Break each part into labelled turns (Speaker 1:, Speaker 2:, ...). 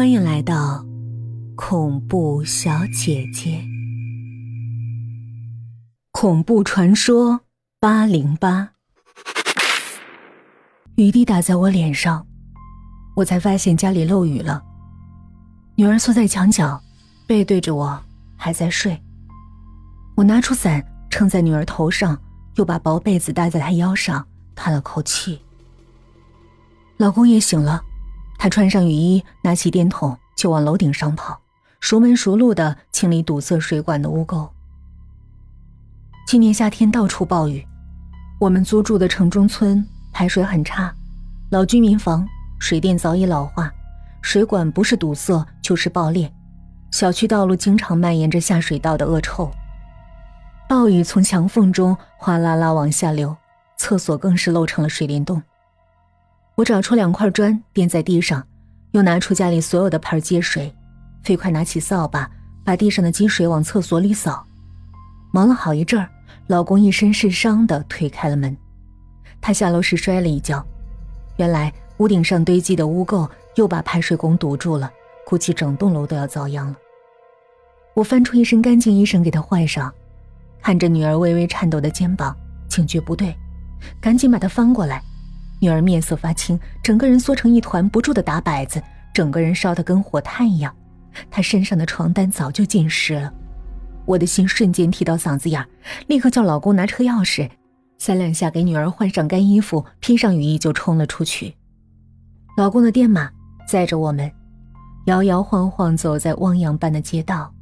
Speaker 1: 欢迎来到恐怖小姐姐。恐怖传说八零八，雨滴打在我脸上，我才发现家里漏雨了。女儿缩在墙角，背对着我，还在睡。我拿出伞撑在女儿头上，又把薄被子搭在她腰上，叹了口气。老公也醒了。他穿上雨衣，拿起电筒就往楼顶上跑，熟门熟路的清理堵塞水管的污垢。今年夏天到处暴雨，我们租住的城中村排水很差，老居民房水电早已老化，水管不是堵塞就是爆裂，小区道路经常蔓延着下水道的恶臭。暴雨从墙缝中哗啦啦往下流，厕所更是漏成了水帘洞。我找出两块砖垫在地上，又拿出家里所有的盆接水，飞快拿起扫把把地上的积水往厕所里扫。忙了好一阵儿，老公一身是伤的推开了门。他下楼时摔了一跤，原来屋顶上堆积的污垢又把排水孔堵住了，估计整栋楼都要遭殃了。我翻出一身干净衣裳给他换上，看着女儿微微颤抖的肩膀，警觉不对，赶紧把她翻过来。女儿面色发青，整个人缩成一团，不住的打摆子，整个人烧得跟火炭一样。她身上的床单早就浸湿了，我的心瞬间提到嗓子眼立刻叫老公拿车钥匙，三两下给女儿换上干衣服，披上雨衣就冲了出去。老公的电马载着我们，摇摇晃晃走在汪洋般的街道。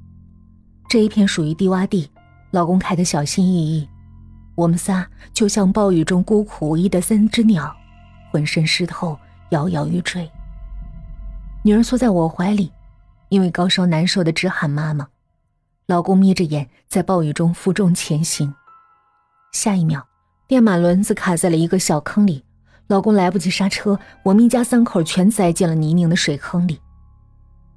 Speaker 1: 这一片属于低洼地，老公开得小心翼翼，我们仨就像暴雨中孤苦无依的三只鸟。浑身湿透，摇摇欲坠。女儿缩在我怀里，因为高烧难受的直喊妈妈。老公眯着眼，在暴雨中负重前行。下一秒，电马轮子卡在了一个小坑里，老公来不及刹车，我们一家三口全栽进了泥泞的水坑里。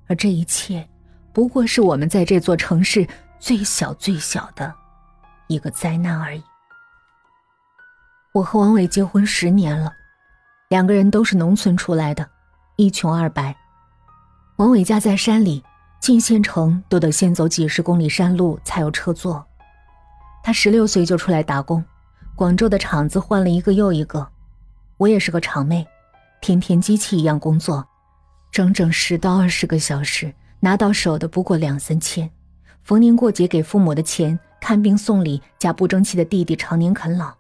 Speaker 1: 而这一切，不过是我们在这座城市最小最小的一个灾难而已。我和王伟结婚十年了。两个人都是农村出来的，一穷二白。王伟家在山里，进县城都得先走几十公里山路才有车坐。他十六岁就出来打工，广州的厂子换了一个又一个。我也是个厂妹，天天机器一样工作，整整十到二十个小时，拿到手的不过两三千。逢年过节给父母的钱，看病送礼，家不争气的弟弟常年啃老，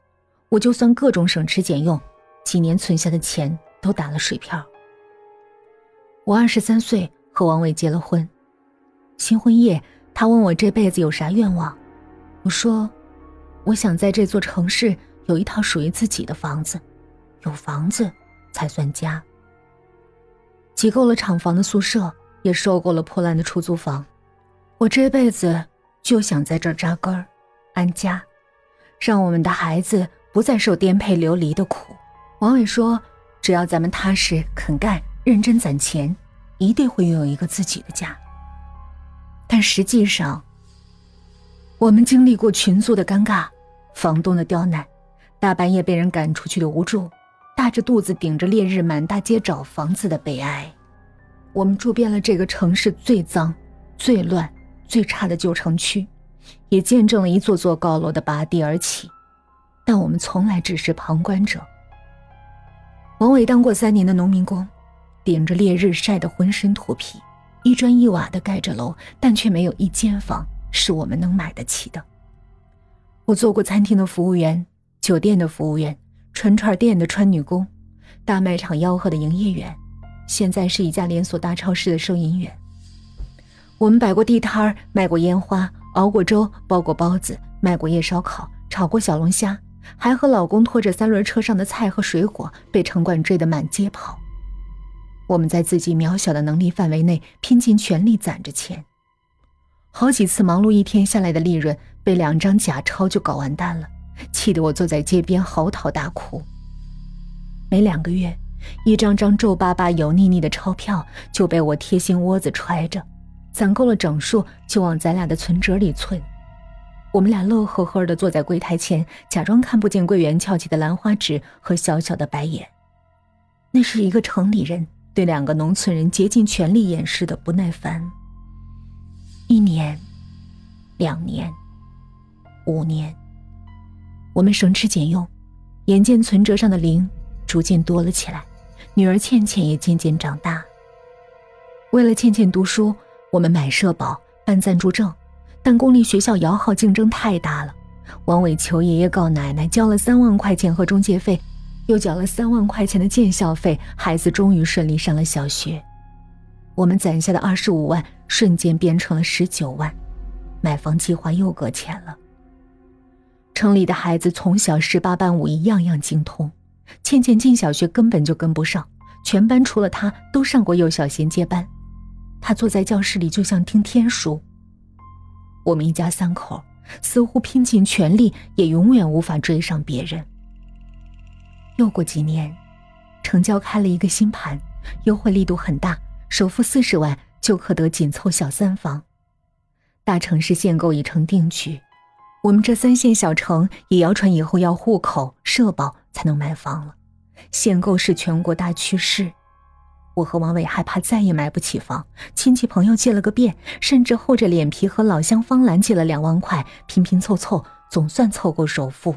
Speaker 1: 我就算各种省吃俭用。几年存下的钱都打了水漂。我二十三岁和王伟结了婚，新婚夜，他问我这辈子有啥愿望，我说，我想在这座城市有一套属于自己的房子，有房子才算家。挤够了厂房的宿舍，也受够了破烂的出租房，我这辈子就想在这扎根儿，安家，让我们的孩子不再受颠沛流离的苦。王伟说：“只要咱们踏实肯干、认真攒钱，一定会拥有一个自己的家。”但实际上，我们经历过群租的尴尬、房东的刁难、大半夜被人赶出去的无助、大着肚子顶着烈日满大街找房子的悲哀。我们住遍了这个城市最脏、最乱、最差的旧城区，也见证了一座座高楼的拔地而起，但我们从来只是旁观者。王伟当过三年的农民工，顶着烈日晒得浑身脱皮，一砖一瓦的盖着楼，但却没有一间房是我们能买得起的。我做过餐厅的服务员，酒店的服务员，串串店的穿女工，大卖场吆喝的营业员，现在是一家连锁大超市的收银员。我们摆过地摊儿，卖过烟花，熬过粥，包过包子，卖过夜烧烤，炒过小龙虾。还和老公拖着三轮车上的菜和水果，被城管追得满街跑。我们在自己渺小的能力范围内拼尽全力攒着钱，好几次忙碌一天下来的利润被两张假钞就搞完蛋了，气得我坐在街边嚎啕大哭。每两个月，一张张皱巴巴、油腻腻的钞票就被我贴心窝子揣着，攒够了整数就往咱俩的存折里存。我们俩乐呵呵地坐在柜台前，假装看不见柜员翘起的兰花指和小小的白眼。那是一个城里人对两个农村人竭尽全力掩饰的不耐烦。一年，两年，五年，我们省吃俭用，眼见存折上的零逐渐多了起来，女儿倩倩也渐渐长大。为了倩倩读书，我们买社保、办暂住证，但公立学校摇号竞争太大了。王伟求爷爷告奶奶，交了三万块钱和中介费，又缴了三万块钱的建校费，孩子终于顺利上了小学。我们攒下的二十五万瞬间变成了十九万，买房计划又搁浅了。城里的孩子从小十八般武艺样样精通，倩倩进小学根本就跟不上，全班除了她都上过幼小衔接班。他坐在教室里，就像听天书。我们一家三口似乎拼尽全力，也永远无法追上别人。又过几年，成交开了一个新盘，优惠力度很大，首付四十万就可得紧凑小三房。大城市限购已成定局，我们这三线小城也谣传以后要户口、社保才能买房了。限购是全国大趋势。我和王伟害怕再也买不起房，亲戚朋友借了个遍，甚至厚着脸皮和老乡方兰借了两万块，拼拼凑凑，总算凑够首付。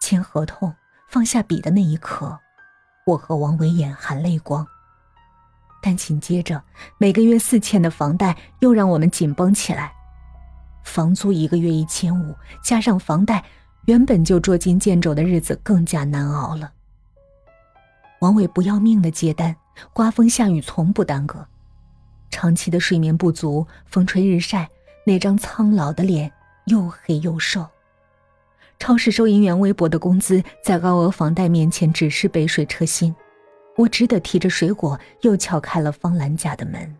Speaker 1: 签合同、放下笔的那一刻，我和王伟眼含泪光。但紧接着，每个月四千的房贷又让我们紧绷起来，房租一个月一千五，加上房贷，原本就捉襟见肘的日子更加难熬了。王伟不要命的接单。刮风下雨从不耽搁，长期的睡眠不足，风吹日晒，那张苍老的脸又黑又瘦。超市收银员微薄的工资，在高额房贷面前只是杯水车薪。我只得提着水果，又敲开了方兰家的门。